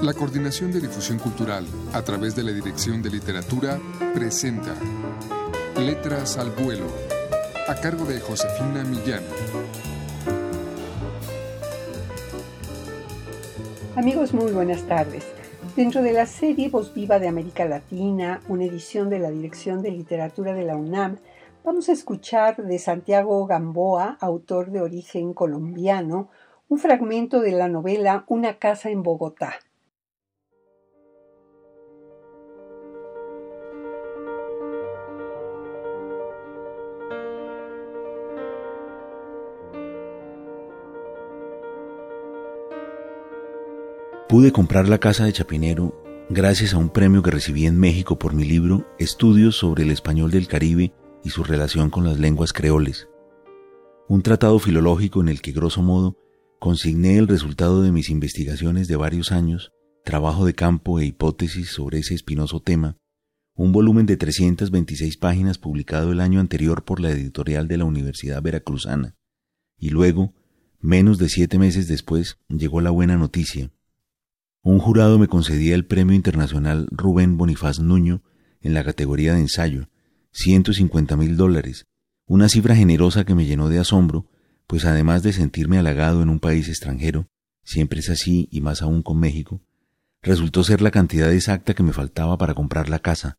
La Coordinación de Difusión Cultural, a través de la Dirección de Literatura, presenta Letras al Vuelo, a cargo de Josefina Millán. Amigos, muy buenas tardes. Dentro de la serie Voz Viva de América Latina, una edición de la Dirección de Literatura de la UNAM, vamos a escuchar de Santiago Gamboa, autor de origen colombiano, un fragmento de la novela Una casa en Bogotá. Pude comprar la casa de Chapinero gracias a un premio que recibí en México por mi libro Estudios sobre el español del Caribe y su relación con las lenguas creoles. Un tratado filológico en el que, grosso modo, consigné el resultado de mis investigaciones de varios años, trabajo de campo e hipótesis sobre ese espinoso tema, un volumen de 326 páginas publicado el año anterior por la editorial de la Universidad Veracruzana. Y luego, menos de siete meses después, llegó la buena noticia un jurado me concedía el Premio Internacional Rubén Bonifaz Nuño en la categoría de ensayo, 150 mil dólares, una cifra generosa que me llenó de asombro, pues además de sentirme halagado en un país extranjero, siempre es así y más aún con México, resultó ser la cantidad exacta que me faltaba para comprar la casa,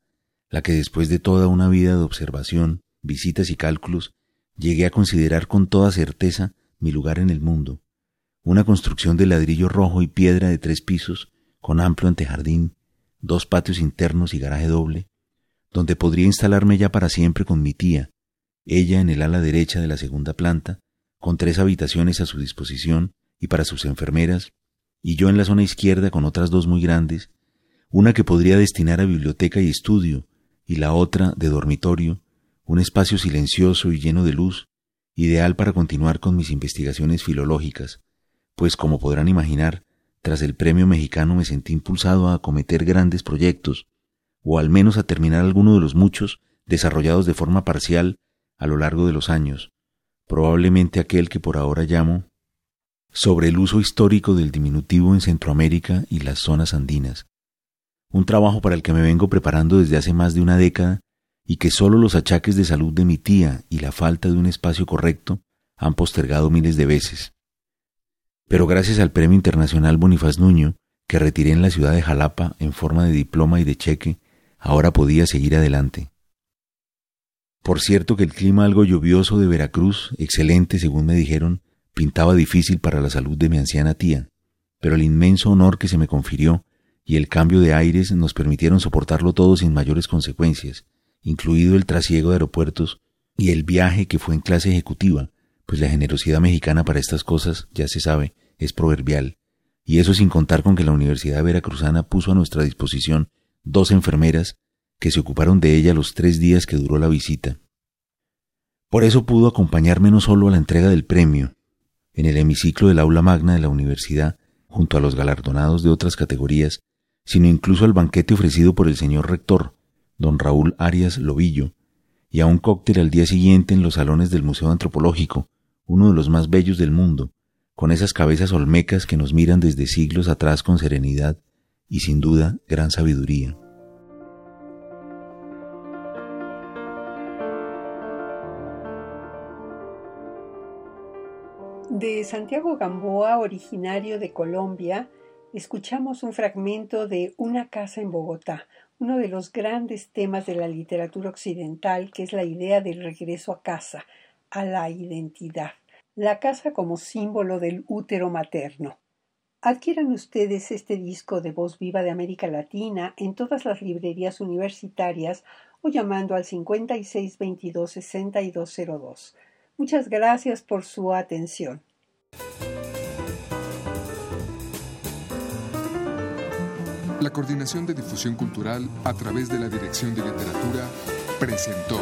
la que después de toda una vida de observación, visitas y cálculos, llegué a considerar con toda certeza mi lugar en el mundo, una construcción de ladrillo rojo y piedra de tres pisos, con amplio antejardín, dos patios internos y garaje doble, donde podría instalarme ya para siempre con mi tía, ella en el ala derecha de la segunda planta, con tres habitaciones a su disposición y para sus enfermeras, y yo en la zona izquierda con otras dos muy grandes, una que podría destinar a biblioteca y estudio, y la otra de dormitorio, un espacio silencioso y lleno de luz, ideal para continuar con mis investigaciones filológicas, pues como podrán imaginar, tras el premio mexicano me sentí impulsado a acometer grandes proyectos, o al menos a terminar alguno de los muchos desarrollados de forma parcial a lo largo de los años, probablemente aquel que por ahora llamo sobre el uso histórico del diminutivo en Centroamérica y las zonas andinas, un trabajo para el que me vengo preparando desde hace más de una década y que solo los achaques de salud de mi tía y la falta de un espacio correcto han postergado miles de veces pero gracias al Premio Internacional Bonifaz Nuño, que retiré en la ciudad de Jalapa en forma de diploma y de cheque, ahora podía seguir adelante. Por cierto que el clima algo lluvioso de Veracruz, excelente según me dijeron, pintaba difícil para la salud de mi anciana tía, pero el inmenso honor que se me confirió y el cambio de aires nos permitieron soportarlo todo sin mayores consecuencias, incluido el trasiego de aeropuertos y el viaje que fue en clase ejecutiva, pues la generosidad mexicana para estas cosas, ya se sabe, es proverbial, y eso sin contar con que la Universidad Veracruzana puso a nuestra disposición dos enfermeras que se ocuparon de ella los tres días que duró la visita. Por eso pudo acompañarme no solo a la entrega del premio, en el hemiciclo del aula magna de la universidad, junto a los galardonados de otras categorías, sino incluso al banquete ofrecido por el señor rector, don Raúl Arias Lobillo, y a un cóctel al día siguiente en los salones del Museo Antropológico, uno de los más bellos del mundo, con esas cabezas olmecas que nos miran desde siglos atrás con serenidad y sin duda gran sabiduría. De Santiago Gamboa, originario de Colombia, escuchamos un fragmento de Una casa en Bogotá, uno de los grandes temas de la literatura occidental, que es la idea del regreso a casa, a la identidad la casa como símbolo del útero materno. Adquieran ustedes este disco de voz viva de América Latina en todas las librerías universitarias o llamando al 5622-6202. Muchas gracias por su atención. La Coordinación de Difusión Cultural a través de la Dirección de Literatura presentó